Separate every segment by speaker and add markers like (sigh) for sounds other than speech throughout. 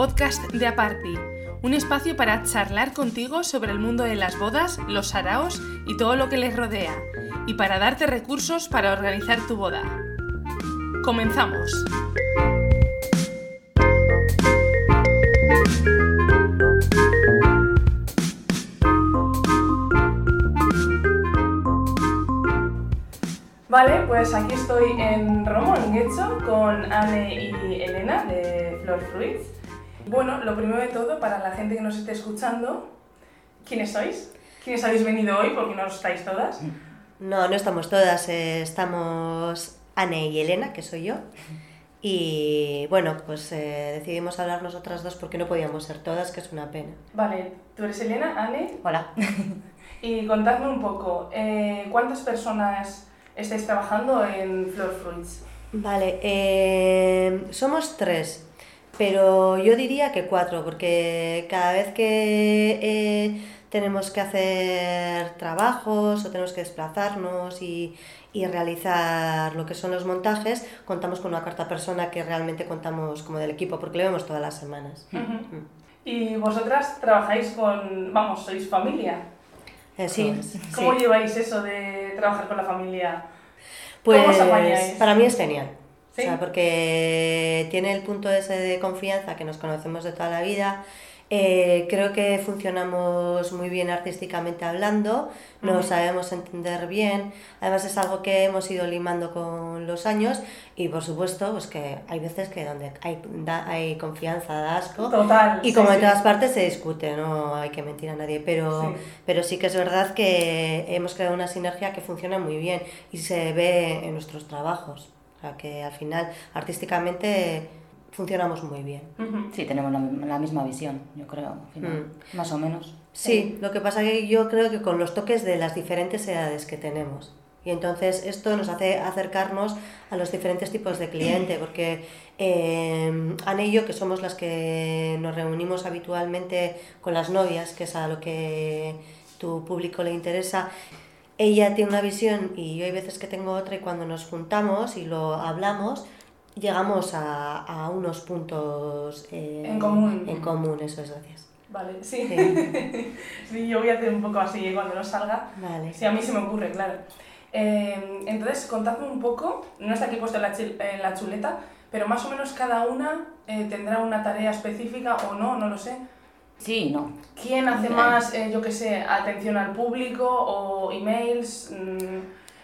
Speaker 1: podcast de Aparti, un espacio para charlar contigo sobre el mundo de las bodas, los saraos y todo lo que les rodea, y para darte recursos para organizar tu boda. Comenzamos. Vale, pues aquí estoy en Romo, en Guecho, con Anne y Elena de Flor Fruits. Bueno, lo primero de todo, para la gente que nos esté escuchando, ¿quiénes sois? ¿Quiénes habéis venido hoy? Porque no estáis todas.
Speaker 2: No, no estamos todas, eh, estamos Anne y Elena, que soy yo. Y bueno, pues eh, decidimos hablar nosotras dos porque no podíamos ser todas, que es una pena.
Speaker 1: Vale, tú eres Elena, Anne.
Speaker 3: Hola. (laughs)
Speaker 1: Y contadme un poco, eh, ¿cuántas personas estáis trabajando en Flor Fruits?
Speaker 2: Vale, somos tres, pero yo diría que cuatro, porque cada vez que eh, tenemos que hacer trabajos o tenemos que desplazarnos y, y realizar lo que son los montajes, contamos con una cuarta persona que realmente contamos como del equipo, porque lo vemos todas las semanas.
Speaker 1: Ujú. ¿Y vosotras trabajáis con, vamos, sois familia?
Speaker 2: Eso
Speaker 3: Sí.
Speaker 1: ¿Cómo
Speaker 2: Sí.
Speaker 1: lleváis eso de trabajar con la familia?
Speaker 2: Pues
Speaker 1: ¿Cómo os apañáis?
Speaker 2: para mí es genial.
Speaker 1: ¿Sí?
Speaker 2: O sea, porque tiene el punto ese de confianza que nos conocemos de toda la vida. Eh, creo que funcionamos muy bien artísticamente hablando, nos sabemos entender bien. Además es algo que hemos ido limando con los años y por supuesto pues que hay veces que donde hay, da- hay confianza da asco.
Speaker 1: Total.
Speaker 2: Y
Speaker 1: sí,
Speaker 2: como en todas partes se discute, no hay que mentir a nadie, pero
Speaker 1: Sí.
Speaker 2: pero sí que es verdad que hemos creado una sinergia que funciona muy bien y se ve en nuestros trabajos. O sea que al final artísticamente funcionamos muy bien.
Speaker 3: Sí, tenemos la, la misma visión, yo creo, al final, más o menos.
Speaker 2: Sí, lo que pasa que yo creo que con los toques de las diferentes edades que tenemos. Y entonces esto nos hace acercarnos a los diferentes tipos de cliente, (clears throat) porque eh, Ana y yo, que somos las que nos reunimos habitualmente con las novias, que es a lo que tu público le interesa, ella tiene una visión y yo hay veces que tengo otra y cuando nos juntamos y lo hablamos, llegamos a, a unos puntos eh,
Speaker 1: En común.
Speaker 2: En común, eso es, gracias.
Speaker 1: Vale, sí.
Speaker 2: Sí. (laughs)
Speaker 1: Sí, yo voy a hacer un poco así ¿eh? cuando no salga.
Speaker 2: Vale.
Speaker 1: Sí, a mí se me ocurre, claro. Eh, entonces, contadme un poco, no está aquí puesto en la, chil- en la chuleta, pero más o menos cada una eh, tendrá una tarea específica o no, no lo sé.
Speaker 3: Sí no.
Speaker 1: ¿Quién hace
Speaker 3: Bien.
Speaker 1: más, eh, yo qué sé, atención al público o emails? Mm,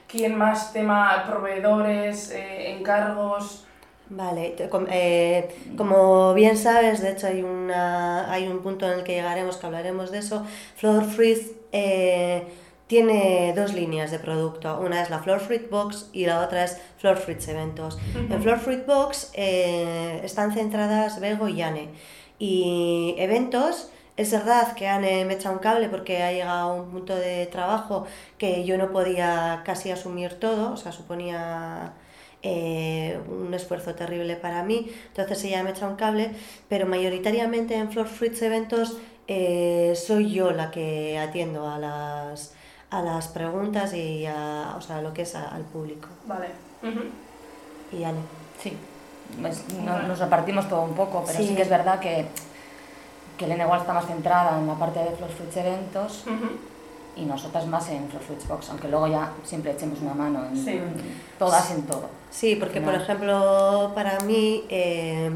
Speaker 1: ¿Quién más tema proveedores, eh, encargos?
Speaker 2: Vale, eh, como bien sabes, de hecho hay, una, hay un punto en el que llegaremos, que hablaremos de eso. Floor Fruit eh, tiene dos líneas de producto. Una es la Floor Fruit Box y la otra es Floor Fruits Eventos. En Floor Fruit Box eh, están centradas Bego y Anne. Y eventos, es verdad que Anne me echa un cable porque ha llegado a un punto de trabajo que yo no podía casi asumir todo, o sea, suponía eh, un esfuerzo terrible para mí, entonces ella me echa un cable, pero mayoritariamente en Floor Fruits Eventos eh, soy yo la que atiendo a las, a las preguntas y a, o sea, lo que es a- al público.
Speaker 1: Vale. Ujú.
Speaker 2: Y Anne.
Speaker 3: Sí. Pues, no- nos repartimos todo un poco, pero sí,
Speaker 2: Sí.
Speaker 3: que es verdad que, que Elena igual está más centrada en la parte de Flow Fruits Eventos
Speaker 1: Ujú.
Speaker 3: y nosotras más en Flow Fruits Box, aunque luego ya siempre echemos una mano en
Speaker 1: Sí.
Speaker 3: todas en todo.
Speaker 2: Sí, porque por ejemplo, para mí eh,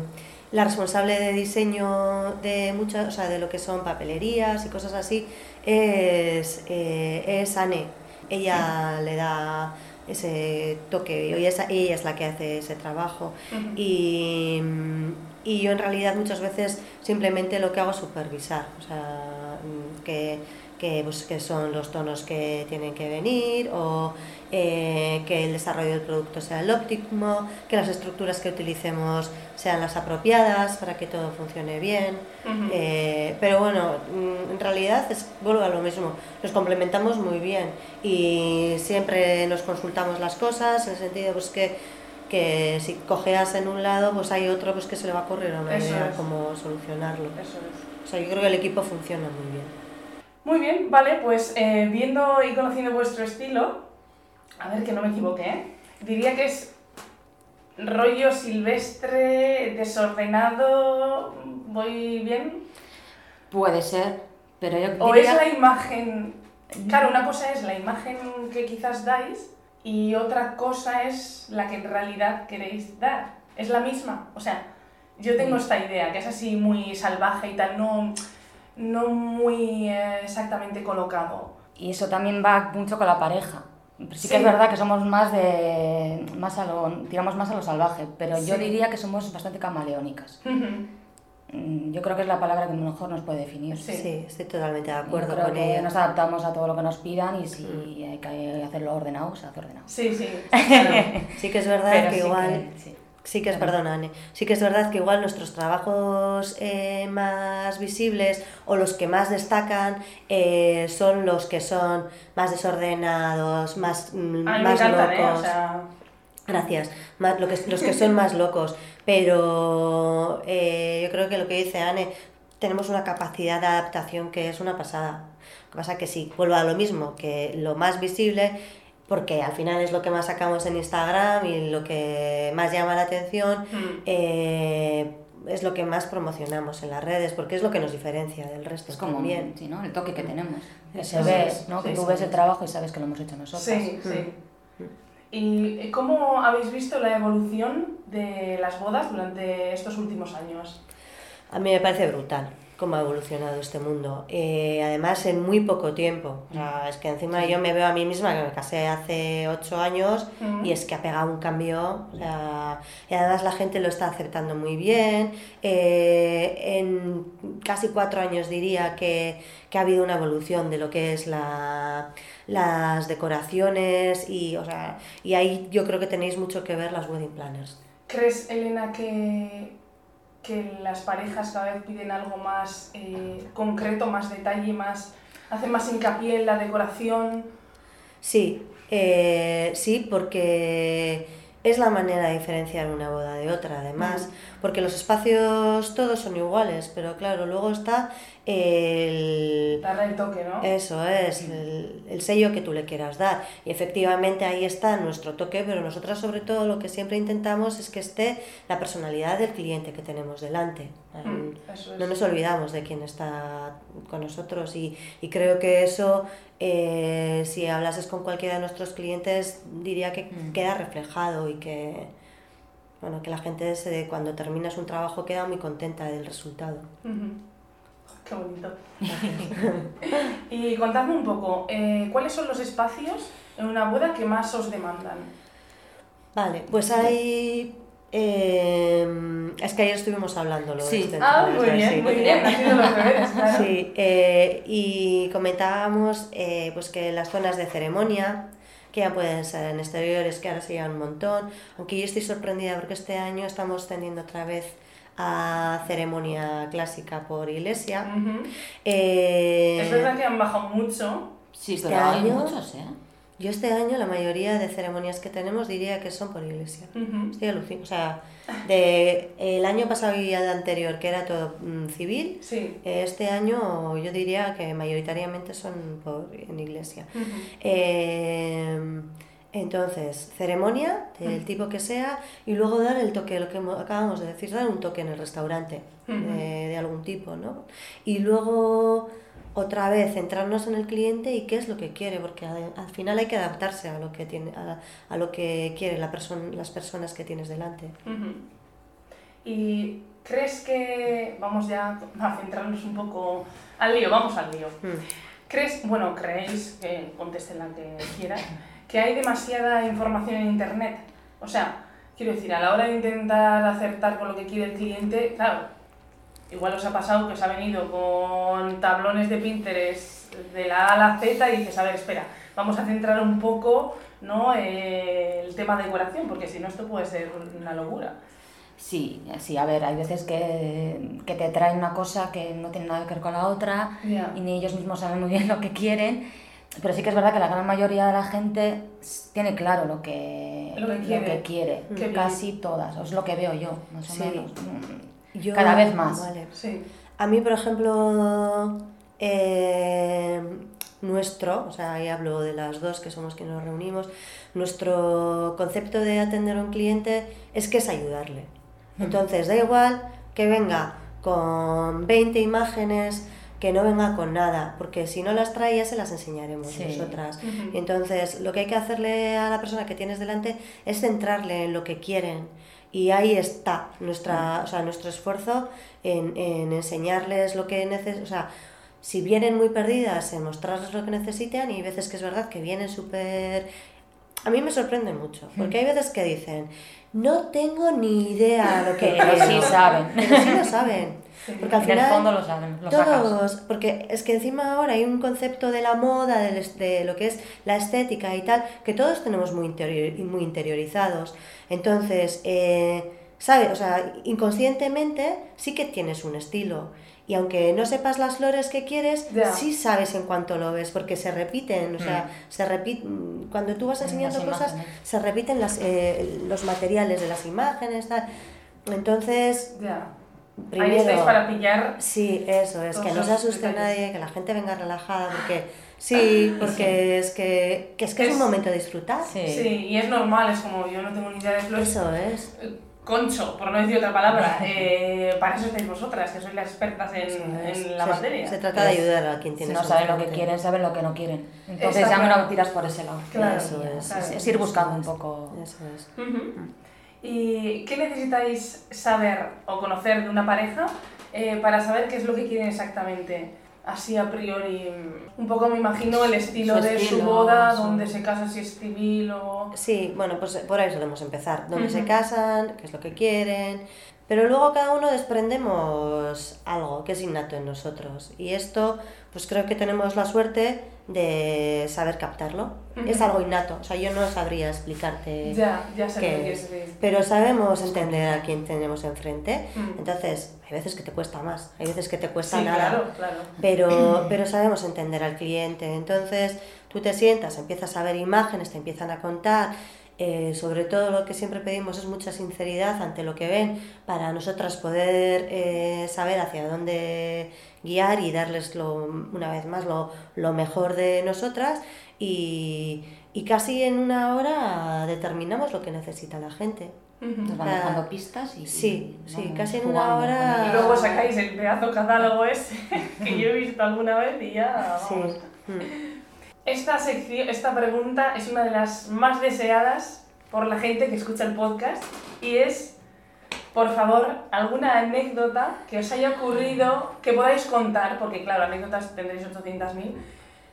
Speaker 2: la responsable de diseño de muchas, o sea, de lo que son papelerías y cosas así es, eh, es Anne. Ella le da ese toque y ella es, ella es la que hace ese trabajo. Y, y yo en realidad muchas veces simplemente lo que hago es supervisar, o sea, mm, que, que, pues, que son los tonos que tienen que venir o eh, que el desarrollo del producto sea el óptimo, que las estructuras que utilicemos sean las apropiadas para que todo funcione bien. Eh, pero bueno, en realidad es, vuelvo a lo mismo, nos complementamos muy bien y siempre nos consultamos las cosas en el sentido pues que, que si cojeas en un lado pues hay otro pues que se le va a ocurrir una
Speaker 1: Eso
Speaker 2: idea
Speaker 1: es.
Speaker 2: cómo solucionarlo.
Speaker 1: Eso es.
Speaker 2: O sea, yo creo que el equipo funciona muy bien.
Speaker 1: Muy bien, vale, pues eh, viendo y conociendo vuestro estilo, a ver que no me equivoque, ¿eh? diría que es rollo silvestre, desordenado, ¿Voy bien?
Speaker 3: Puede ser, pero yo
Speaker 1: ¿O
Speaker 3: diría...
Speaker 1: es la imagen? Claro, una cosa es la imagen que quizás dais y otra cosa es la que en realidad queréis dar. ¿Es la misma? O sea, yo tengo esta idea, que es así muy salvaje y tal, no, no muy exactamente colocado.
Speaker 3: Y eso también va mucho con la pareja. Sí,
Speaker 1: Sí.
Speaker 3: que es verdad que somos más de... Más a lo, tiramos más a lo salvaje, pero yo
Speaker 1: Sí.
Speaker 3: diría que somos bastante camaleónicas. Mm, Yo creo que es la palabra que mejor nos puede definir.
Speaker 1: Sí.
Speaker 2: Sí, estoy totalmente de acuerdo
Speaker 3: creo
Speaker 2: con
Speaker 3: que
Speaker 2: ella.
Speaker 3: nos adaptamos a todo lo que nos pidan y si hay que hacerlo ordenado, se hace ordenado.
Speaker 1: Sí, (laughs) sí, claro.
Speaker 2: Sí que es verdad
Speaker 3: Pero
Speaker 2: que
Speaker 3: sí
Speaker 2: igual...
Speaker 3: sí.
Speaker 2: Sí que es,
Speaker 3: Claro.
Speaker 2: perdona, Anne. Sí que es verdad que igual nuestros trabajos eh, más visibles o los que más destacan eh, son los que son más desordenados, más, mm,
Speaker 1: A mí me
Speaker 2: más
Speaker 1: encantan, ¿eh? O
Speaker 2: locos.
Speaker 1: sea,
Speaker 2: Gracias. Más- lo que, los que son (laughs) más locos. Pero eh, yo creo que lo que dice Anne, tenemos una capacidad de adaptación que es una pasada. Lo que pasa que sí, vuelvo a lo mismo, que lo más visible, porque al final es lo que más sacamos en Instagram y lo que más llama la atención,
Speaker 1: mm.
Speaker 2: eh, es lo que más promocionamos en las redes, porque es lo que nos diferencia del resto
Speaker 3: Es como
Speaker 2: también.
Speaker 3: sí, ¿no? el toque que tenemos. Que se ve,
Speaker 2: es,
Speaker 3: ¿no?
Speaker 2: sí,
Speaker 3: que tú
Speaker 2: sí.
Speaker 3: ves el trabajo y sabes que lo hemos hecho nosotros.
Speaker 1: Sí, sí.
Speaker 2: Mm.
Speaker 1: ¿Y cómo habéis visto la evolución de las bodas durante estos últimos años?
Speaker 2: A mí me parece brutal cómo ha evolucionado este mundo. Eh, además, en muy poco tiempo. O sea, es que encima yo me veo a mí misma, que me casé hace ocho años,
Speaker 1: Mm.
Speaker 2: y es que ha pegado un cambio. o sea, y además la gente lo está aceptando muy bien. Eh, en casi cuatro años diría que, que ha habido una evolución de lo que es la, las decoraciones y, o sea, y ahí yo creo que tenéis mucho que ver las wedding planners.
Speaker 1: ¿Crees, Elena, que, que las parejas cada vez piden algo más eh, concreto, más detalle, más hacen más hincapié en la decoración?
Speaker 2: Sí, eh, sí, porque es la manera de diferenciar una boda de otra, además, porque los espacios todos son iguales, pero claro, luego está el...
Speaker 1: Darle el toque, ¿no?
Speaker 2: Eso es, el, el sello que tú le quieras dar. Y efectivamente ahí está nuestro toque, pero nosotras sobre todo lo que siempre intentamos es que esté la personalidad del cliente que tenemos delante.
Speaker 1: Mm, eso es.
Speaker 2: No nos olvidamos de quién está con nosotros y, y creo que eso, eh, si hablases con cualquiera de nuestros clientes, diría que
Speaker 3: Mm.
Speaker 2: queda reflejado y que, bueno, que la gente se- cuando terminas un trabajo queda muy contenta del resultado.
Speaker 1: Qué bonito. (laughs) y contadme un poco, eh, ¿cuáles son los espacios en una boda que más os demandan?
Speaker 2: Vale, pues hay... eh, es que ayer estuvimos hablándolo.
Speaker 3: Sí.
Speaker 2: este
Speaker 1: Ah,
Speaker 2: tema,
Speaker 1: muy
Speaker 2: sí.
Speaker 1: bien, muy bien. (laughs)
Speaker 2: Sí, eh, y comentábamos eh, pues que las zonas de ceremonia, que ya pueden ser en exteriores, que ahora se llevan un montón, aunque yo estoy sorprendida porque este año estamos tendiendo otra vez a ceremonia clásica por iglesia.
Speaker 1: Ujú.
Speaker 2: Eh,
Speaker 1: Es verdad que han bajado mucho.
Speaker 3: Sí,
Speaker 2: Este
Speaker 3: pero hay
Speaker 2: año-
Speaker 3: muchos, ¿eh?
Speaker 2: Yo este año la mayoría de ceremonias que tenemos diría que son por iglesia. Estoy alucinando. O sea, de el año pasado y el anterior, que era todo mm, civil,
Speaker 1: Sí.
Speaker 2: este año yo diría que mayoritariamente son por, en iglesia. Eh, entonces, ceremonia, del tipo que sea, y luego dar el toque, lo que acabamos de decir, dar un toque en el restaurante de, de algún tipo, ¿no? Y luego, otra vez, centrarnos en el cliente y qué es lo que quiere, porque al, al final hay que adaptarse a lo que, tiene, a, a lo que quiere la persona las personas que tienes delante.
Speaker 1: ¿Y crees que, vamos ya a centrarnos un poco al lío, vamos al lío?
Speaker 2: Mm.
Speaker 1: ¿Crees, bueno, creéis, que contesten la que quieran, que hay demasiada información en Internet? O sea, quiero decir, a la hora de intentar acertar con lo que quiere el cliente, claro, igual os ha pasado que os ha venido con tablones de Pinterest de la A a la Z y dices, a ver, espera, vamos a centrar un poco ¿no? eh, el tema de decoración, porque si no esto puede ser una locura.
Speaker 3: Sí, sí, a ver, hay veces que, que te traen una cosa que no tiene nada que ver con la otra
Speaker 1: Ya.
Speaker 3: y ni ellos mismos saben muy bien lo que quieren, pero sí que es verdad que la gran mayoría de la gente tiene claro lo que,
Speaker 1: Lo que quiere.
Speaker 3: casi todas, es lo que veo yo, más o
Speaker 2: Sí.
Speaker 3: menos.
Speaker 2: Yo-
Speaker 3: Cada vez más.
Speaker 2: Vale.
Speaker 1: Sí.
Speaker 2: A mí, por ejemplo, eh, nuestro, o sea, ahí hablo de las dos que somos quienes nos reunimos, nuestro concepto de atender a un cliente es que es ayudarle. Entonces, da igual que venga con 20 imágenes que no venga con nada, porque si no las trae ya se las enseñaremos
Speaker 3: Sí.
Speaker 2: nosotras.
Speaker 1: Ujú.
Speaker 2: Entonces, lo que hay que hacerle a la persona que tienes delante es centrarle en lo que quieren. Y ahí está nuestra, o sea, nuestro esfuerzo en, en enseñarles lo que necesitan. O sea, si vienen muy perdidas, en mostrarles lo que necesitan, y hay veces que es verdad que vienen súper... A mí me sorprende mucho, porque hay veces que dicen, no tengo ni idea lo que (laughs)
Speaker 3: Pero sí
Speaker 2: quiero".
Speaker 3: saben.
Speaker 2: Pero sí lo saben. Porque al
Speaker 3: En el
Speaker 2: final,
Speaker 3: fondo lo saben, lo sacas.
Speaker 2: todos, porque es que encima ahora hay un concepto de la moda, es- de, lo que es la estética y tal, que todos tenemos muy, interior- muy interiorizados. Entonces, eh, ¿sabes? O sea, inconscientemente sí que tienes un estilo. Y aunque no sepas las flores que quieres,
Speaker 1: Ya.
Speaker 2: sí sabes en cuanto lo ves, porque se repiten, o sea, se repiten, cuando tú vas
Speaker 3: En
Speaker 2: enseñando
Speaker 3: las
Speaker 2: cosas,
Speaker 3: imágenes.
Speaker 2: se repiten las, eh, los materiales de las imágenes, tal. Entonces,
Speaker 1: Ya. Ahí
Speaker 2: primero...
Speaker 1: estáis para pillar.
Speaker 2: Sí, eso es, que no se asuste
Speaker 1: detalles.
Speaker 2: nadie, que la gente venga relajada, porque (laughs) sí, porque es que, que es que es,
Speaker 1: Es-
Speaker 2: un momento de disfrutar.
Speaker 3: Sí.
Speaker 1: Sí, y es normal, es como yo no tengo ni idea de flores.
Speaker 2: Eso es.
Speaker 1: Concho, por no decir otra palabra, (laughs) eh, para eso estáis vosotras, que sois las expertas en,
Speaker 2: eso es.
Speaker 1: en la
Speaker 2: se,
Speaker 1: materia.
Speaker 2: se trata de ayudar a quien
Speaker 3: Si
Speaker 2: tiene
Speaker 3: no saben lo que quieren, saben lo que no quieren. Entonces ya
Speaker 1: claro.
Speaker 3: no tiras por ese lado.
Speaker 1: Claro,
Speaker 2: Eso
Speaker 3: Y
Speaker 2: es,
Speaker 1: claro.
Speaker 3: es, es ir buscando un poco.
Speaker 2: Eso es.
Speaker 1: Ujú. ¿Y qué necesitáis saber o conocer de una pareja eh, para saber qué es lo que quieren exactamente? Así a priori, un poco me imagino el estilo
Speaker 3: Su
Speaker 1: de su boda,
Speaker 3: su-
Speaker 1: dónde se casa, si es civil o...
Speaker 2: Sí, bueno, pues por ahí solemos empezar. Dónde se casan, qué es lo que quieren. Pero luego cada uno desprendemos algo que es innato en nosotros. Y esto, pues creo que tenemos la suerte de saber captarlo. Es algo innato. O sea, yo no sabría explicarte
Speaker 1: Ya, ya
Speaker 2: qué
Speaker 1: que
Speaker 2: es. Pero sabemos entender a quién tenemos enfrente.
Speaker 1: Mm.
Speaker 2: Entonces, hay veces que te cuesta más, hay veces que te cuesta
Speaker 1: Sí,
Speaker 2: nada.
Speaker 1: claro, claro.
Speaker 2: Pero, (clears throat) pero sabemos entender al cliente. Entonces, tú te sientas, empiezas a ver imágenes, te empiezan a contar. Eh, sobre todo lo que siempre pedimos es mucha sinceridad ante lo que ven para nosotras poder eh, saber hacia dónde guiar y darles lo, una vez más lo, lo mejor de nosotras y, y casi en una hora determinamos lo que necesita la gente.
Speaker 3: Nos van
Speaker 2: Ah,
Speaker 3: dejando pistas y.
Speaker 2: sí, sí,
Speaker 3: vamos
Speaker 2: casi en una hora-.
Speaker 1: Y luego sacáis el pedazo catálogo ese (laughs) que yo he visto alguna vez y ya...
Speaker 2: Sí.
Speaker 1: vamos.
Speaker 2: Mm.
Speaker 1: Esta sección, esta pregunta es una de las más deseadas por la gente que escucha el podcast y es, por favor, alguna anécdota que os haya ocurrido que podáis contar, porque claro, anécdotas tendréis 800.000,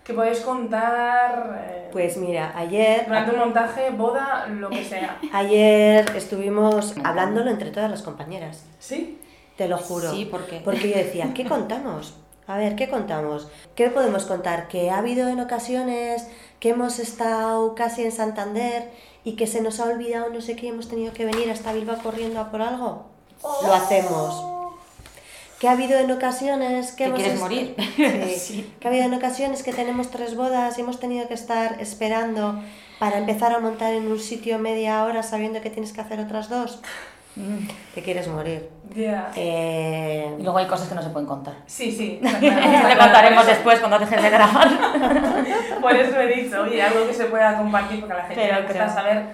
Speaker 1: que podáis contar eh,
Speaker 2: Pues mira, ayer
Speaker 1: durante un montaje, boda, lo que sea. (laughs)
Speaker 2: Ayer estuvimos hablándolo entre todas las compañeras,
Speaker 1: ¿Sí?
Speaker 2: te lo juro.
Speaker 3: Sí, porque.
Speaker 2: Porque yo decía, (laughs) ¿qué contamos? A ver, ¿qué contamos? ¿Qué podemos contar? Que ha habido en ocasiones que hemos estado casi en Santander y que se nos ha olvidado no sé qué, hemos tenido que venir hasta Bilbao corriendo a por algo. Lo hacemos. Que ha habido en ocasiones que
Speaker 3: ¿Te
Speaker 2: hemos
Speaker 3: quieres morir? (laughs) (laughs)
Speaker 2: Sí. Que ha habido en ocasiones que tenemos tres bodas y hemos tenido que estar esperando para empezar a montar en un sitio media hora sabiendo que tienes que hacer otras dos. Te quieres morir.
Speaker 1: Ya.
Speaker 2: Eh,
Speaker 3: Y luego hay cosas que no se pueden contar.
Speaker 1: Sí, sí. (laughs) claro,
Speaker 3: Le contaremos después cuando dejes de grabar. (laughs)
Speaker 1: Por eso he dicho, oye, algo que se pueda compartir porque la gente
Speaker 3: Pero
Speaker 1: gusta
Speaker 3: creo-
Speaker 1: saber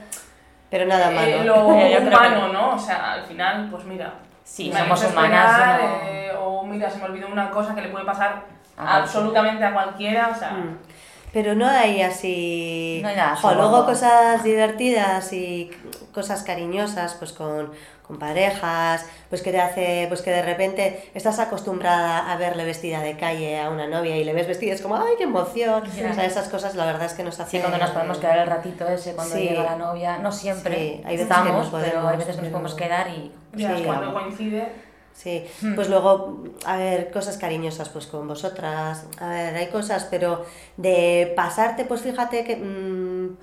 Speaker 2: pero nada
Speaker 1: eh,
Speaker 2: malo.
Speaker 1: lo
Speaker 3: Eh, yo creo
Speaker 1: humano,
Speaker 3: que-
Speaker 1: ¿no? O sea, al final, pues mira,
Speaker 3: Sí, somos humanas.
Speaker 1: esperar,
Speaker 3: no-
Speaker 1: eh, o mira, se me olvidó una cosa que le puede pasar
Speaker 3: A cualquiera.
Speaker 1: absolutamente a cualquiera, o sea,
Speaker 2: Mm. Pero no hay así...
Speaker 3: No hay nada solo.
Speaker 2: luego cosas divertidas y cosas cariñosas, pues con, con parejas, pues que te hace, pues que de repente estás acostumbrada a verle vestida de calle a una novia y le ves vestida, es como, ¡ay, qué emoción! O sea, esas cosas la verdad es que nos
Speaker 3: Sí,
Speaker 2: hacen...
Speaker 3: cuando nos podemos quedar el ratito ese, cuando
Speaker 2: Sí.
Speaker 3: llega la novia, no siempre
Speaker 2: Sí, hay veces que
Speaker 3: estamos, pero
Speaker 2: podemos,
Speaker 3: hay veces que nos
Speaker 2: pero-
Speaker 3: podemos quedar y...
Speaker 1: ya
Speaker 2: sí,
Speaker 1: cuando coincide.
Speaker 2: Sí,
Speaker 3: Hmm.
Speaker 2: pues luego, a ver, cosas cariñosas pues con vosotras, a ver, hay cosas, pero de pasarte, pues fíjate que, mm,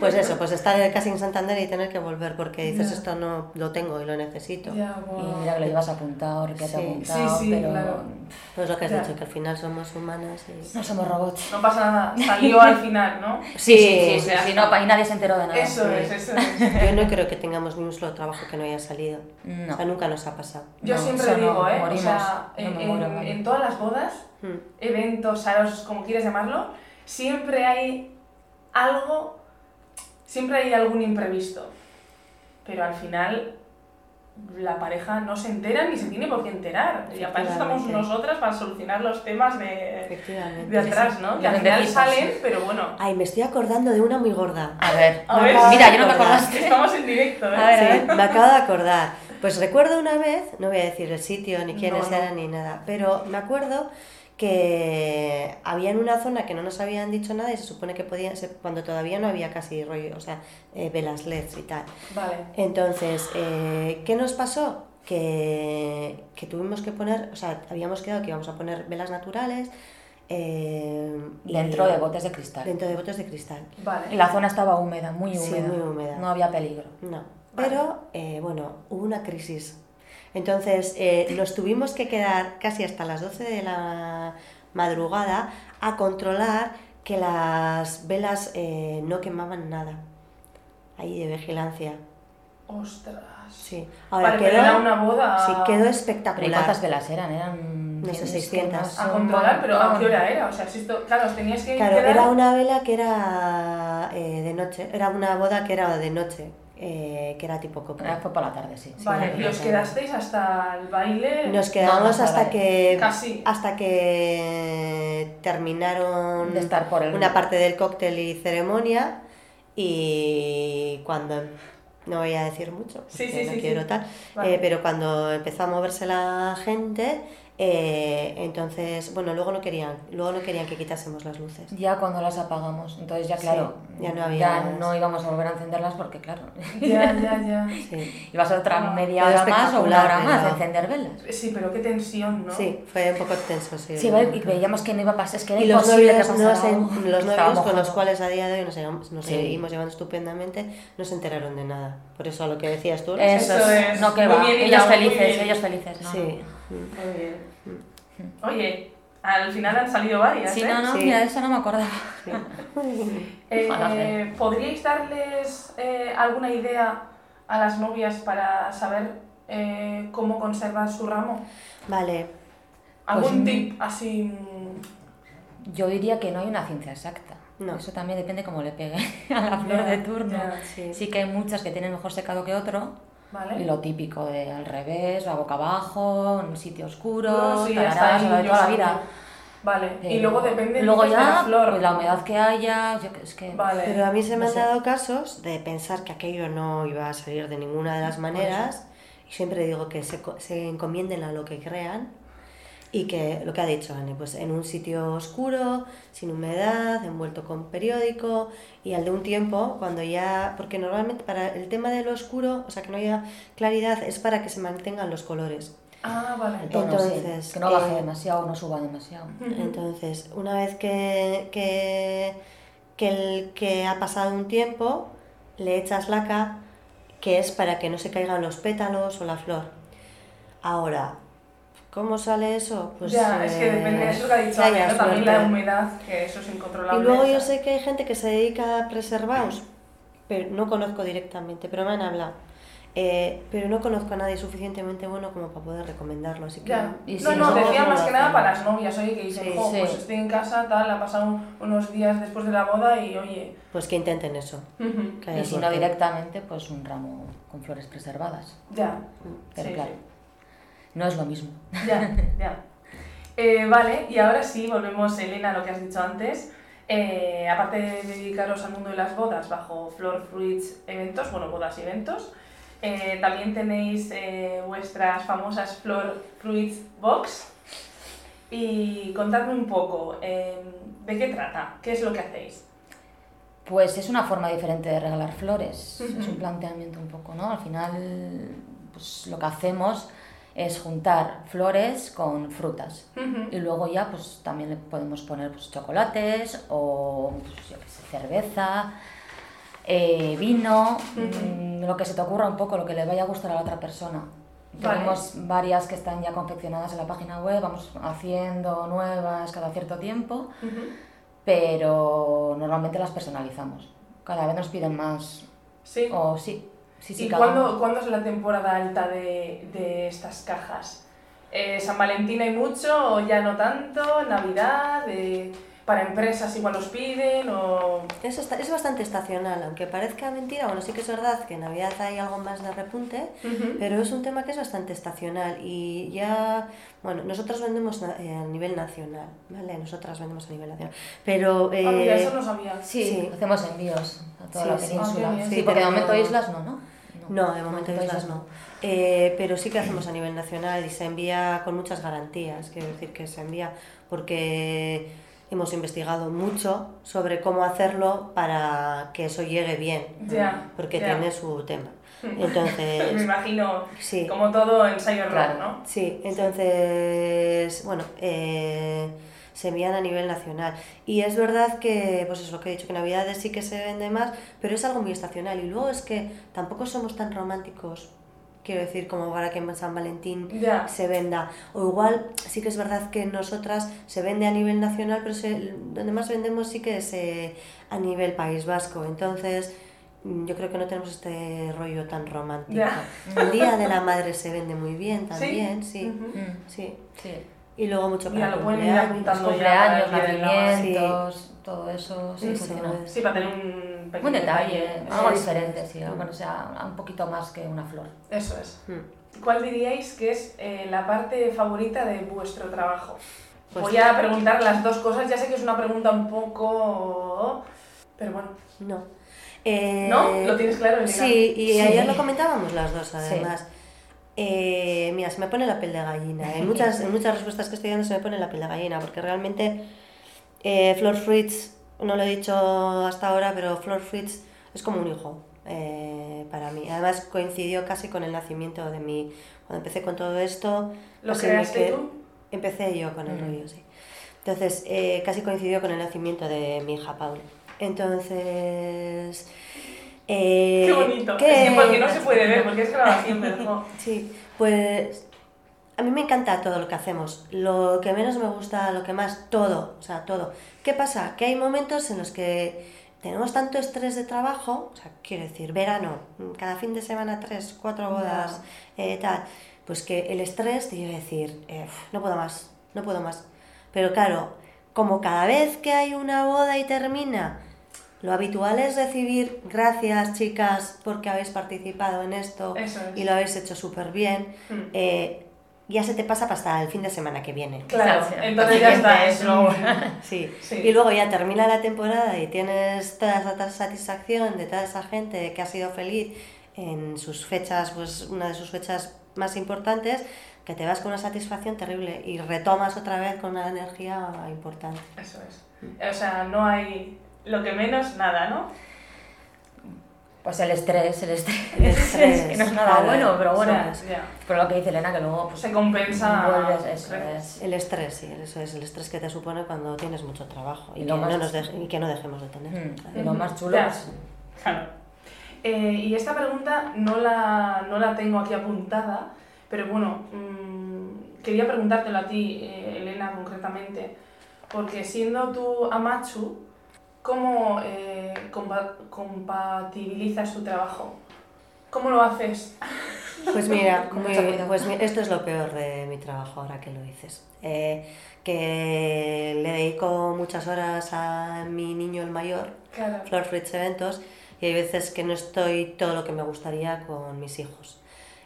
Speaker 2: pues eso, (laughs) pues estar casi en Santander y tener que volver porque dices esto no lo tengo y lo necesito.
Speaker 1: Ya,
Speaker 3: Y
Speaker 1: guau.
Speaker 3: mira que lo llevas apuntado, que te
Speaker 2: Sí.
Speaker 3: ha apuntado,
Speaker 1: Sí, sí,
Speaker 3: pero
Speaker 1: claro.
Speaker 2: Pues lo que has dicho, que al final somos humanas y...
Speaker 3: no somos robots.
Speaker 1: No pasa nada, salió al final, ¿no? (laughs)
Speaker 3: Sí, sí, sí,
Speaker 1: sí,
Speaker 3: sí,
Speaker 1: sí.
Speaker 3: no, y nadie se enteró de nada.
Speaker 1: Eso
Speaker 2: sí.
Speaker 1: es, eso es.
Speaker 2: Yo no creo que tengamos ni un solo trabajo que no haya salido.
Speaker 3: No.
Speaker 2: O sea, nunca nos ha pasado.
Speaker 1: Yo
Speaker 3: No,
Speaker 1: siempre
Speaker 3: no,
Speaker 1: digo, ¿eh?
Speaker 3: morimos.
Speaker 1: o sea,
Speaker 3: No
Speaker 1: en,
Speaker 3: me muero,
Speaker 1: en-
Speaker 3: vale.
Speaker 1: en todas las bodas,
Speaker 2: Mm.
Speaker 1: eventos, saros, como quieras llamarlo, siempre hay algo, siempre hay algún imprevisto. Pero al final la pareja no se entera ni se tiene por qué enterar. Y para eso estamos nosotras para solucionar los temas de, de atrás, ¿no? Que al final salen, pero bueno.
Speaker 2: Ay, me estoy acordando de una muy gorda.
Speaker 3: A ver,
Speaker 1: A ver,
Speaker 3: mira, yo no me
Speaker 2: acordaba.
Speaker 3: acordaste.
Speaker 1: Estamos en directo, ¿eh?
Speaker 3: A ver,
Speaker 2: Sí, me acabo de acordar. Pues recuerdo una vez, no voy a decir el sitio, ni quiénes
Speaker 1: No, no.
Speaker 2: eran, ni nada, pero me acuerdo que había en una zona que no nos habían dicho nada y se supone que podían ser cuando todavía no había casi rollo, o sea, eh, velas LEDs y tal.
Speaker 1: Vale.
Speaker 2: Entonces, eh, ¿qué nos pasó? Que, que tuvimos que poner, o sea, habíamos quedado que íbamos a poner velas naturales. eh, y-
Speaker 3: Dentro de botes de cristal.
Speaker 2: Dentro de botes de cristal.
Speaker 3: Y
Speaker 1: Vale.
Speaker 3: la zona estaba húmeda, muy
Speaker 2: Sí,
Speaker 3: húmeda.
Speaker 2: muy húmeda.
Speaker 3: No había peligro.
Speaker 2: No,
Speaker 1: Vale.
Speaker 2: pero eh, bueno, hubo una crisis. Entonces eh, nos tuvimos que quedar casi hasta las 12 de la madrugada a controlar que las velas eh, no quemaban nada. Ahí de vigilancia.
Speaker 1: Ostras.
Speaker 2: Sí. Ahora
Speaker 1: Vale,
Speaker 2: quedó,
Speaker 1: era una boda
Speaker 2: sí, quedó
Speaker 3: Pero ¿y
Speaker 2: espectacular.
Speaker 3: cuántas velas eran? Eran
Speaker 2: No sé,
Speaker 3: es que
Speaker 2: 600.
Speaker 3: no
Speaker 1: a controlar, pero ¿a qué hora era? O sea, si esto, claro, os teníais que
Speaker 2: Claro,
Speaker 1: quedar...
Speaker 2: era una vela que era eh, de noche, era una boda que era de noche, eh, que era tipo cóctel.
Speaker 3: Fue por la tarde, sí. sí,
Speaker 1: Vale,
Speaker 3: sí,
Speaker 1: y os quedasteis hasta el baile...
Speaker 2: Nos quedamos
Speaker 3: no,
Speaker 2: hasta que
Speaker 1: Casi.
Speaker 2: hasta que terminaron
Speaker 3: De estar por el-
Speaker 2: una parte del cóctel y ceremonia y cuando no voy a decir mucho
Speaker 1: Sí,
Speaker 2: porque
Speaker 1: sí,
Speaker 2: no
Speaker 1: sí,
Speaker 2: quiero
Speaker 1: sí.
Speaker 2: tal
Speaker 1: Vale.
Speaker 2: eh, pero cuando empezó a moverse la gente eh, entonces bueno luego no querían luego no querían que quitásemos las luces.
Speaker 3: Ya cuando las apagamos, entonces ya
Speaker 2: Sí,
Speaker 3: claro,
Speaker 2: ya no había
Speaker 3: ya
Speaker 2: más.
Speaker 3: no íbamos a volver a encenderlas porque claro,
Speaker 1: Ya, ya, ya. (laughs)
Speaker 2: sí,
Speaker 3: iba a ser otra
Speaker 1: Ah,
Speaker 3: media hora más o una hora más de
Speaker 2: pero-
Speaker 3: encender velas.
Speaker 1: Sí, pero qué tensión, ¿no?
Speaker 2: sí fue un poco tenso sí,
Speaker 3: Sí, y veíamos que no iba a pasar, es que era
Speaker 2: y los novios,
Speaker 3: que
Speaker 2: no se- los novios con los cuales a día de hoy nos, seguimos- nos
Speaker 3: Sí.
Speaker 2: seguimos llevando estupendamente no se enteraron de nada. Por eso a lo que decías tú
Speaker 3: Eso,
Speaker 1: Eso
Speaker 3: es, no que va,
Speaker 1: bien
Speaker 3: ellos felices, ellos felices, ¿no?
Speaker 2: sí
Speaker 1: Muy bien. Oye, al final han salido varias,
Speaker 3: Sí,
Speaker 1: ¿eh?
Speaker 3: no, no,
Speaker 2: Sí.
Speaker 3: mira, eso no me acordaba. (laughs)
Speaker 1: Eh. ¿Podríais darles eh, alguna idea a las novias para saber eh, cómo conservar su ramo?
Speaker 2: vale
Speaker 1: ¿Algún
Speaker 3: Pues,
Speaker 1: tip así? mm,
Speaker 3: Yo diría que no hay una ciencia exacta.
Speaker 2: No.
Speaker 3: Eso también depende cómo le pegue (laughs) a la flor de turno.
Speaker 2: sí.
Speaker 3: Sí que hay muchas que tienen mejor secado que otro.
Speaker 1: ¿Vale?
Speaker 3: Y lo típico de al revés, la boca abajo, en un sitio oscuro,
Speaker 1: No, sí,
Speaker 3: tarará,
Speaker 1: ahí
Speaker 3: lo de toda la vida.
Speaker 1: Vale, y
Speaker 3: Pero
Speaker 1: luego depende
Speaker 3: luego ya,
Speaker 1: de la flor.
Speaker 3: pues la humedad que haya, yo que- es que...
Speaker 1: Vale.
Speaker 2: Pero a mí se me
Speaker 3: no
Speaker 2: han
Speaker 3: sé.
Speaker 2: dado casos de pensar que aquello no iba a salir de ninguna de las maneras y siempre digo que se, co- se encomienden a lo que crean y que lo que ha dicho Anne, pues en un sitio oscuro, sin humedad, envuelto con periódico y al de un tiempo, cuando ya, porque normalmente para el tema del oscuro, o sea que no haya claridad, es para que se mantengan los colores.
Speaker 1: Ah, vale.
Speaker 3: sí,
Speaker 2: Entonces,
Speaker 3: que no baje
Speaker 2: eh,
Speaker 3: demasiado, no suba demasiado.
Speaker 2: Entonces, una vez que, que, que, el, que ha pasado un tiempo, le echas laca, que es para que no se caigan los pétalos o la flor. Ahora, ¿cómo sale eso? Pues,
Speaker 1: ya, es que
Speaker 2: eh,
Speaker 1: depende de eso que ha dicho
Speaker 2: que
Speaker 1: Ana, ¿no? También la humedad, que eso es incontrolable.
Speaker 2: Y luego yo sé que hay gente que se dedica a preservados, pero no conozco directamente, pero me han hablado. Eh, pero no conozco a nadie suficientemente bueno como para poder recomendarlo, así que...
Speaker 1: Ya.
Speaker 3: Y
Speaker 1: no,
Speaker 3: si
Speaker 1: no,
Speaker 3: no,
Speaker 1: decía
Speaker 2: no
Speaker 1: más que nada para las novias, oye, que dicen,
Speaker 2: Sí,
Speaker 1: jo,
Speaker 3: sí.
Speaker 1: pues estoy en casa, tal, ha pasado un- unos días después de la boda y oye.
Speaker 2: Pues que intenten eso.
Speaker 1: ujú,
Speaker 2: que haya
Speaker 3: Y si no directamente, pues un ramo con flores preservadas.
Speaker 1: Ya.
Speaker 3: Pero
Speaker 1: Sí,
Speaker 3: claro,
Speaker 1: sí.
Speaker 3: No es lo mismo.
Speaker 1: Ya, ya. Eh, vale, y ahora sí, volvemos, Elena, a lo que has dicho antes. Eh, aparte de dedicaros al mundo de las bodas bajo Flor Fruits Eventos, bueno, bodas y eventos, eh, también tenéis vuestras famosas Flor Fruits Box. Y contadme un poco, eh, ¿de qué trata? ¿Qué es lo que hacéis?
Speaker 3: Pues es una forma diferente de regalar flores. Es un planteamiento un poco, ¿no? Al final, pues lo que hacemos es juntar flores con frutas. Y luego ya, pues también le podemos poner pues, chocolates o, pues, yo qué sé, cerveza, eh, vino, mm, lo que se te ocurra un poco, lo que le vaya a gustar a la otra persona.
Speaker 1: Vale.
Speaker 3: Tenemos varias que están ya confeccionadas en la página web, vamos haciendo nuevas cada cierto tiempo, pero normalmente las personalizamos. Cada vez nos piden más.
Speaker 1: Sí.
Speaker 3: O sí, sí, sí.
Speaker 1: ¿Y cuándo, cuándo es la temporada alta de, de estas cajas? Eh, ¿San Valentín hay mucho o ya no tanto? ¿Navidad? Eh, para empresas igual los piden o...
Speaker 2: Es, esta- es bastante estacional, aunque parezca mentira, bueno, sí que es verdad que en Navidad hay algo más de repunte, pero es un tema que es bastante estacional y ya, bueno, nosotros vendemos eh, a nivel nacional, ¿vale? Nosotras vendemos a nivel nacional, pero...
Speaker 1: Ah, mira,
Speaker 2: eh,
Speaker 1: eso no sabía.
Speaker 3: Sí,
Speaker 2: Sí.
Speaker 3: hacemos envíos a toda
Speaker 2: Sí,
Speaker 3: la península.
Speaker 1: Ah, bien.
Speaker 3: sí,
Speaker 2: Sí,
Speaker 3: porque de momento islas no, ¿no?
Speaker 2: No, de momento islas no. Eh, pero sí que hacemos a nivel nacional y se envía con muchas garantías. Quiero decir que se envía porque hemos investigado mucho sobre cómo hacerlo para que eso llegue bien.
Speaker 1: Ya,
Speaker 2: Porque tiene su tema. (laughs)
Speaker 1: Me
Speaker 2: Entonces,
Speaker 1: imagino,
Speaker 2: sí.
Speaker 1: como todo ensayo error,
Speaker 3: Claro.
Speaker 1: ¿no?
Speaker 2: Sí, entonces, bueno, eh, se envían a nivel nacional. Y es verdad que, pues es lo que he dicho, que Navidades sí que se vende más, pero es algo muy estacional. Y luego es que tampoco somos tan románticos, quiero decir, como para que en San Valentín se venda. O igual sí que es verdad que nosotras se vende a nivel nacional, pero se- donde más vendemos sí que es eh, a nivel País Vasco. Entonces, mm, yo creo que no tenemos este rollo tan romántico. El Día de la Madre se vende muy bien (laughs) también, Sí. Sí. Y luego mucho para
Speaker 1: lo pueden ir
Speaker 2: cumpleaños.
Speaker 1: apuntando.
Speaker 3: Cumpleaños,
Speaker 1: ya
Speaker 3: nacimientos, todo eso, sí.
Speaker 1: Sí, para tener un pequeño
Speaker 3: Un detalle, algo
Speaker 1: Eso es.
Speaker 3: diferente, sí, algo que sea un poquito más que una flor.
Speaker 1: Eso es.
Speaker 2: Mm.
Speaker 1: ¿Cuál diríais que es eh, la parte favorita de vuestro trabajo?
Speaker 2: Pues-
Speaker 1: Voy a preguntar las dos cosas. Ya sé que es una pregunta un poco... Pero bueno.
Speaker 2: No. Eh,
Speaker 1: ¿No? ¿Lo tienes claro, Elena?
Speaker 2: Sí, y
Speaker 3: Sí.
Speaker 2: ayer lo comentábamos las dos, además. Eh, mira, se me pone la piel de gallina. En muchas, (laughs) en muchas respuestas que estoy dando se me pone la piel de gallina, porque realmente eh, Flor Fruits, no lo he dicho hasta ahora, pero Flor Fruits es como un hijo eh, para mí. Además coincidió casi con el nacimiento de mi... Cuando empecé con todo esto...
Speaker 1: ¿Lo creaste tú?
Speaker 2: Empecé yo con el
Speaker 3: Mm.
Speaker 2: rollo, sí. Entonces, eh, casi coincidió con el nacimiento de mi hija Paula. Entonces... eh,
Speaker 1: Qué bonito.
Speaker 2: ¿qué-
Speaker 1: Es que porque no se puede ver, porque es grabación, pero no. (laughs)
Speaker 2: Sí, pues a mí me encanta todo lo que hacemos. Lo que menos me gusta, lo que más, todo, o sea, todo. ¿Qué pasa? Que hay momentos en los que tenemos tanto estrés de trabajo, o sea, quiero decir, verano, cada fin de semana tres, cuatro bodas, eh, tal, pues que el estrés te iba a decir, eh, no puedo más, no puedo más. Pero claro, como cada vez que hay una boda y termina, lo habitual es recibir gracias chicas porque habéis participado en esto
Speaker 1: Eso es.
Speaker 2: y lo habéis hecho súper bien,
Speaker 1: Mm.
Speaker 2: eh, ya se te pasa hasta el fin de semana que viene.
Speaker 1: Claro, entonces ya está.
Speaker 3: Siguiente
Speaker 1: Es
Speaker 3: es lo-
Speaker 1: un-
Speaker 2: Sí.
Speaker 1: Sí.
Speaker 2: Y luego ya termina la temporada y tienes toda esa satisfacción de toda esa gente que ha sido feliz en sus fechas, pues una de sus fechas más importantes, que te vas con una satisfacción terrible y retomas otra vez con una energía importante.
Speaker 1: Eso es. O sea, no hay lo que menos, nada, ¿no?
Speaker 3: Pues el estrés, el estrés, (laughs)
Speaker 2: El estrés,
Speaker 3: que no es nada
Speaker 2: claro.
Speaker 3: bueno, pero bueno,
Speaker 1: O sea,
Speaker 3: pero lo que dice Elena, que luego pues,
Speaker 1: Se compensa.
Speaker 3: vuelves, eso
Speaker 1: Gracias.
Speaker 3: es.
Speaker 2: El estrés, sí, eso es el estrés que te supone cuando tienes mucho trabajo y,
Speaker 3: Y
Speaker 2: que, no
Speaker 3: más-
Speaker 2: nos deje- y que no dejemos de tener.
Speaker 3: Mm,
Speaker 2: claro.
Speaker 3: Y lo más chulo,
Speaker 1: Ya.
Speaker 3: pues,
Speaker 1: Claro. Eh, y esta pregunta no la, no la tengo aquí apuntada, pero bueno, mm, quería preguntártelo a ti, eh, Elena, concretamente, porque siendo tú Amachu, ¿cómo eh, compa- compatibilizas tu trabajo? ¿Cómo lo haces?
Speaker 2: Pues mira, (laughs) pues mi- esto es lo peor de mi trabajo ahora que lo dices. Eh, que le dedico muchas horas a mi niño el mayor,
Speaker 1: Claro.
Speaker 2: Flor Fritz Eventos, y hay veces que no estoy todo lo que me gustaría con mis hijos.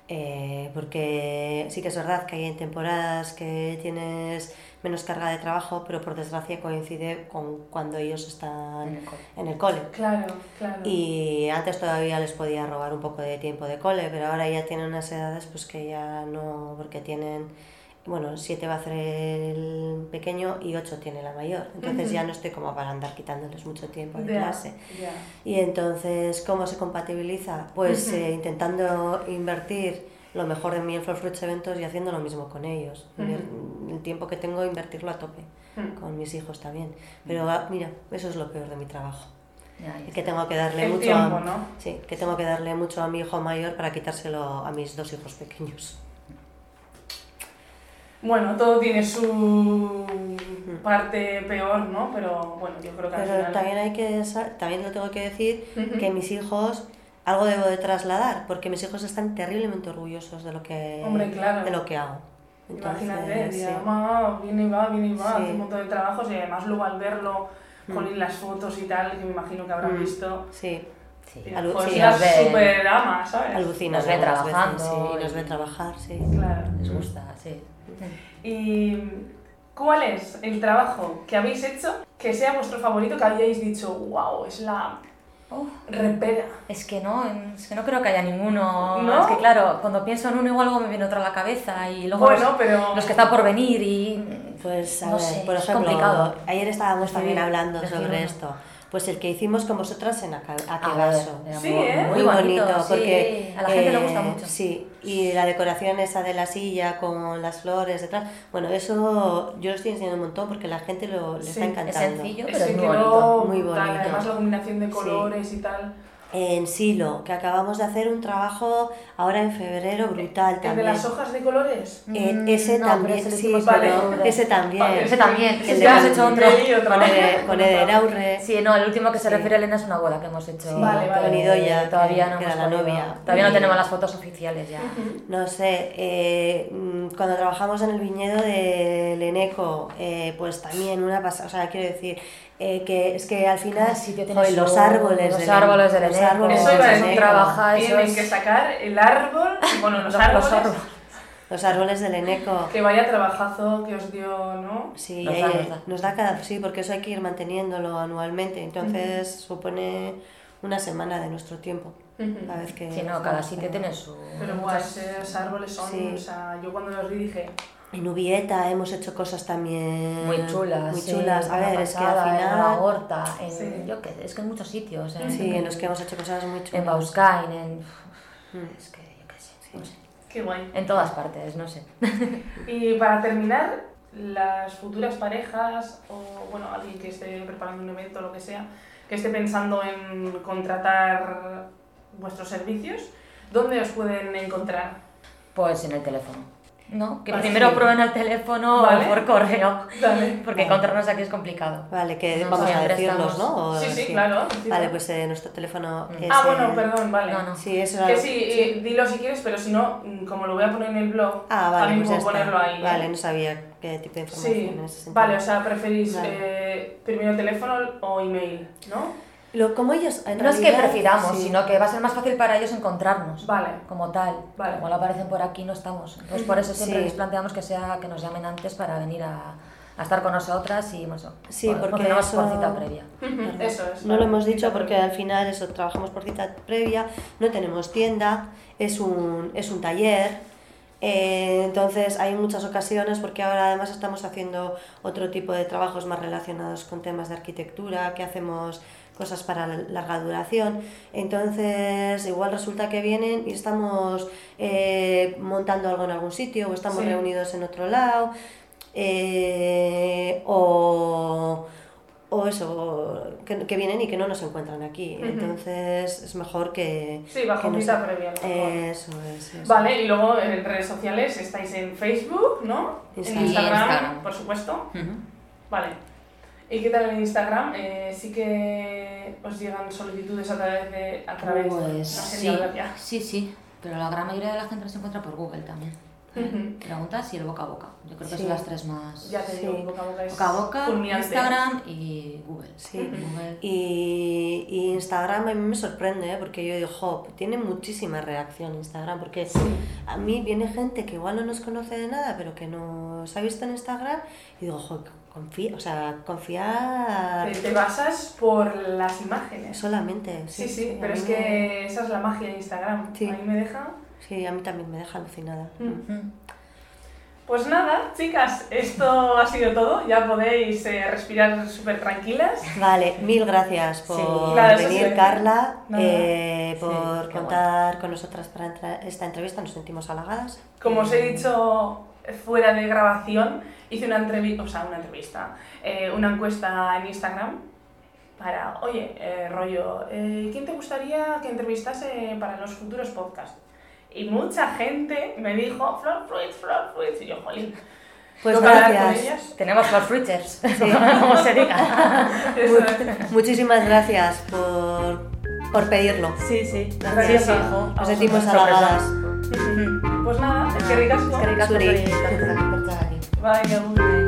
Speaker 2: Eh, porque sí que es verdad que hay temporadas que tienes menos carga de trabajo, pero por desgracia coincide con cuando ellos
Speaker 3: en
Speaker 2: están
Speaker 3: el cole.
Speaker 2: en el cole.
Speaker 1: Claro, claro.
Speaker 2: Y antes todavía les podía robar un poco de tiempo de cole, pero ahora ya tienen unas edades pues que ya no, porque tienen, bueno, siete va a hacer el pequeño y ocho tiene la mayor. Entonces ya no estoy como para andar quitándoles mucho tiempo de
Speaker 1: Ya,
Speaker 2: clase. Y entonces, ¿cómo se compatibiliza? Pues eh, intentando invertir lo mejor de mí en Flor Fruits Eventos y haciendo lo mismo con ellos. El tiempo que tengo, invertirlo a tope, con mis hijos también. Pero ah, mira, eso es lo peor de mi trabajo. Y que tengo que darle
Speaker 1: El
Speaker 2: mucho
Speaker 1: tiempo,
Speaker 2: a,
Speaker 1: ¿no?
Speaker 2: sí, que tengo que darle mucho a mi hijo mayor para quitárselo a mis dos hijos pequeños.
Speaker 1: Bueno, todo tiene su parte peor, ¿no? Pero bueno, yo creo que al
Speaker 2: Pero
Speaker 1: final...
Speaker 2: también hay que también lo tengo que decir que mis hijos algo debo de trasladar, porque mis hijos están terriblemente orgullosos de lo que
Speaker 1: Hombre, claro.
Speaker 2: de lo que hago.
Speaker 1: Imagínate,
Speaker 2: Entonces,
Speaker 1: decía,
Speaker 2: sí.
Speaker 1: "Mamá, viene y va, viene y va,
Speaker 2: Sí.
Speaker 1: hace un montón de trabajos y además luego al verlo, con las fotos y tal, que me imagino que habrán
Speaker 2: Mm.
Speaker 1: visto,
Speaker 2: Sí,
Speaker 3: Sí.
Speaker 2: Alu-
Speaker 1: pues
Speaker 2: sí,
Speaker 1: la
Speaker 3: nos ve-
Speaker 1: super ama, ¿sabes?
Speaker 2: alucina.
Speaker 3: Nos ve
Speaker 2: veces,
Speaker 3: trabajando
Speaker 2: sí, y nos ve trabajar, sí.
Speaker 1: Claro.
Speaker 3: Les gusta, sí.
Speaker 1: ¿Y cuál es el trabajo que habéis hecho que sea vuestro favorito, que hayáis dicho, wow, es la
Speaker 3: Uf,
Speaker 1: repera?
Speaker 3: es que no, es que no creo que haya ninguno.
Speaker 1: ¿No?
Speaker 3: Es que claro, cuando pienso en uno igual algo me viene otro a la cabeza y luego
Speaker 1: Bueno,
Speaker 3: los,
Speaker 1: pero...
Speaker 3: los que están por venir y...
Speaker 2: Pues a
Speaker 3: No
Speaker 2: ver,
Speaker 3: sé,
Speaker 2: por
Speaker 3: es
Speaker 2: ejemplo,
Speaker 3: complicado.
Speaker 2: ayer estábamos también hablando sobre
Speaker 3: uno.
Speaker 2: esto. Pues el que hicimos con vosotras en Akebaso.
Speaker 3: era
Speaker 1: Sí,
Speaker 3: muy,
Speaker 1: ¿eh?
Speaker 2: Muy bonito,
Speaker 3: sí,
Speaker 2: porque
Speaker 3: a la gente le
Speaker 2: eh,
Speaker 3: gusta mucho.
Speaker 2: Sí, y la decoración esa de la silla con las flores detrás. Bueno, eso yo lo estoy enseñando un montón porque la gente lo, le
Speaker 1: Sí,
Speaker 2: está
Speaker 1: es
Speaker 2: encantando.
Speaker 3: Es sencillo, pero es muy bonito.
Speaker 2: Muy bonito.
Speaker 1: Además la combinación de colores y tal.
Speaker 2: En Silo, que acabamos de hacer un trabajo ahora en febrero brutal
Speaker 1: ¿El
Speaker 2: también.
Speaker 1: de las hojas de colores?
Speaker 2: Eh,
Speaker 3: Mm,
Speaker 2: ese
Speaker 3: no,
Speaker 2: también,
Speaker 3: ese
Speaker 2: sí,
Speaker 1: Vale.
Speaker 2: también.
Speaker 1: Vale.
Speaker 3: Ese también,
Speaker 2: El
Speaker 3: ese
Speaker 2: de
Speaker 3: ya hemos hecho otro.
Speaker 2: Con. Ede- con Ederaurre.
Speaker 3: Sí, no, el último que se
Speaker 2: Sí.
Speaker 3: refiere a Elena es una boda que hemos hecho.
Speaker 1: Vale, vale.
Speaker 3: que
Speaker 2: Con Idoia,
Speaker 3: Todavía
Speaker 2: que-
Speaker 3: no
Speaker 2: que
Speaker 3: hemos
Speaker 2: la novia.
Speaker 3: Todavía no tenemos las fotos oficiales ya.
Speaker 2: No sé, eh, cuando trabajamos en el viñedo del Eneco, eh, pues también una pasada, o sea, quiero decir, eh, que es que al final,
Speaker 3: Cada sitio tiene
Speaker 2: joder, los árboles
Speaker 3: los
Speaker 2: del
Speaker 3: árboles del
Speaker 2: los
Speaker 3: Eneco.
Speaker 2: árboles
Speaker 1: Eso iba a decir,
Speaker 2: Eneco.
Speaker 3: trabaja, eso
Speaker 1: Tienen que sacar el árbol, bueno, los (laughs)
Speaker 3: Los-
Speaker 1: árboles,
Speaker 3: los árboles.
Speaker 2: Los árboles del Eneco.
Speaker 1: que vaya trabajazo que os dio, ¿no?
Speaker 2: Sí,
Speaker 3: Nos
Speaker 2: ahí,
Speaker 3: da,
Speaker 2: eh,
Speaker 3: nos da.
Speaker 2: nos da cada, sí, porque eso hay que ir manteniéndolo anualmente, entonces supone una semana de nuestro tiempo.
Speaker 1: Ujú.
Speaker 2: Cada vez que
Speaker 3: Sí, no, cada sitio tiene su...
Speaker 1: Pero guay, esos árboles son,
Speaker 2: Sí.
Speaker 1: o sea, yo cuando los vi dije,
Speaker 2: En Ubieta hemos hecho cosas también
Speaker 3: Muy chulas,
Speaker 2: Muy
Speaker 3: sí,
Speaker 2: chulas. A
Speaker 3: una
Speaker 2: ver, es que
Speaker 3: pasada,
Speaker 2: al
Speaker 3: En
Speaker 2: final.
Speaker 3: la Horta, en,
Speaker 1: Sí.
Speaker 3: yo qué sé, es que en muchos sitios. En,
Speaker 2: Sí, en los que hemos hecho cosas muy chulas.
Speaker 3: En Bauscain, en...
Speaker 2: Mm.
Speaker 3: Es que, yo qué sé, no sé.
Speaker 1: qué guay.
Speaker 3: En todas partes, no sé. (laughs)
Speaker 1: Y para terminar, las futuras parejas o, bueno, alguien que esté preparando un evento o lo que sea, que esté pensando en contratar vuestros servicios, ¿dónde os pueden encontrar?
Speaker 3: Pues en el teléfono. No, que primero
Speaker 2: sí.
Speaker 3: prueben el teléfono
Speaker 1: Vale.
Speaker 3: o por correo,
Speaker 1: Dale. (laughs)
Speaker 3: porque
Speaker 2: Vale.
Speaker 3: encontrarnos aquí es complicado.
Speaker 2: Vale, que
Speaker 3: No,
Speaker 2: vamos a decirlos,
Speaker 3: estamos-
Speaker 2: ¿no? O-
Speaker 1: Sí, sí, claro.
Speaker 2: Vale, pues eh, nuestro teléfono
Speaker 3: Mm.
Speaker 2: es.
Speaker 1: Ah,
Speaker 2: eh,
Speaker 1: bueno, perdón, vale.
Speaker 3: No, no.
Speaker 2: Sí, eso era
Speaker 1: Que sí, eh, dilo si quieres, pero si no, mm, como lo voy a poner en el blog,
Speaker 2: Ah, vale,
Speaker 1: también
Speaker 2: pues ya
Speaker 1: puedo
Speaker 2: está.
Speaker 1: ponerlo ahí. ¿eh?
Speaker 2: Vale, no sabía qué tipo de información
Speaker 1: Sí,
Speaker 2: en ese sentido.
Speaker 1: vale, o sea, preferís
Speaker 2: Vale.
Speaker 1: eh, primero teléfono o email, ¿no?
Speaker 2: Lo, como ellos. en
Speaker 3: No es que
Speaker 2: realidad,
Speaker 3: prefiramos,
Speaker 2: sí.
Speaker 3: sino que va a ser más fácil para ellos encontrarnos.
Speaker 1: Vale.
Speaker 3: Como tal.
Speaker 1: Vale.
Speaker 3: Como lo aparecen por aquí, no estamos. Entonces, por eso siempre
Speaker 2: Sí.
Speaker 3: les planteamos que sea que nos llamen antes para venir a, a estar con nosotras y bueno,
Speaker 2: Sí,
Speaker 3: por-
Speaker 2: porque
Speaker 3: funcionamos por
Speaker 2: eso-
Speaker 3: cita previa. (laughs)
Speaker 1: Ujú, Eso es.
Speaker 2: No lo hemos dicho porque al final eso trabajamos por cita previa, no tenemos tienda, es un, es un taller. eh, entonces hay muchas ocasiones porque ahora además estamos haciendo otro tipo de trabajos más relacionados con temas de arquitectura, que hacemos cosas para larga duración. Entonces igual resulta que vienen y estamos eh, montando algo en algún sitio o estamos
Speaker 1: Sí.
Speaker 2: reunidos en otro lado. eh, o, o eso, que, que vienen y que no nos encuentran aquí. Entonces es mejor que...
Speaker 1: Sí, bajo
Speaker 2: que nos-
Speaker 1: previa. mejor.
Speaker 2: Eso es. eso.
Speaker 1: Vale, y luego en redes sociales estáis en Facebook, ¿no?
Speaker 2: Instagram.
Speaker 1: En Instagram,
Speaker 3: Instagram.
Speaker 1: por supuesto. Vale. ¿Y qué tal en Instagram? Eh, sí que os llegan solicitudes a través de... A través
Speaker 3: Pues
Speaker 1: sé ni
Speaker 3: sí, sí, sí. Pero la gran mayoría de la gente se encuentra por Google también. Preguntas y el boca a boca. Yo creo que
Speaker 2: Sí.
Speaker 3: son las tres más.
Speaker 1: Ya te
Speaker 2: Sí.
Speaker 1: digo, boca a boca es
Speaker 3: Boca a boca,
Speaker 1: fulminante.
Speaker 3: Instagram y Google.
Speaker 2: Sí.
Speaker 3: Google.
Speaker 2: Y, y Instagram a mí me sorprende, ¿eh? porque yo digo, jo, tiene muchísima reacción Instagram, porque a mí viene gente que igual no nos conoce de nada, pero que nos ha visto en Instagram, y digo, jo, confía, o sea, confiar
Speaker 1: Te, te basas por las imágenes.
Speaker 2: solamente.
Speaker 1: Sí, sí,
Speaker 2: a
Speaker 1: pero es
Speaker 2: me-
Speaker 1: que esa es la magia de Instagram.
Speaker 2: Sí.
Speaker 1: A mí me deja...
Speaker 2: Sí, a mí también me deja alucinada.
Speaker 1: Pues nada, chicas, esto ha sido todo. Ya podéis eh, respirar súper tranquilas.
Speaker 2: Vale, mil gracias por
Speaker 3: Sí.
Speaker 1: Claro,
Speaker 2: venir,
Speaker 1: sí.
Speaker 2: Carla, eh,
Speaker 3: Sí,
Speaker 2: por contar con nosotras para esta entrevista, nos sentimos halagadas.
Speaker 1: Como os he dicho fuera de grabación, hice una entrevista, o sea, una entrevista, eh, una encuesta en Instagram para, oye, eh, rollo, eh, ¿quién te gustaría que entrevistase para los futuros podcasts? Y mucha gente me dijo, Flor Fruits, Flor Fruits, y yo, jolín.
Speaker 2: Pues gracias.
Speaker 3: Tenemos los fruiters, (laughs) (laughs) como se diga. (laughs)
Speaker 2: Muchísimas gracias por, por pedirlo.
Speaker 3: Sí, sí.
Speaker 1: Gracias,
Speaker 3: Sí, sí.
Speaker 1: hijo.
Speaker 2: Nos sentimos
Speaker 3: Sorpresa.
Speaker 2: halagadas.
Speaker 1: Pues nada, eskerrik asko.
Speaker 3: Eskerrik asko. Eskerrik
Speaker 2: asko.
Speaker 3: Eskerrik
Speaker 1: asko. Eskerrik
Speaker 3: asko.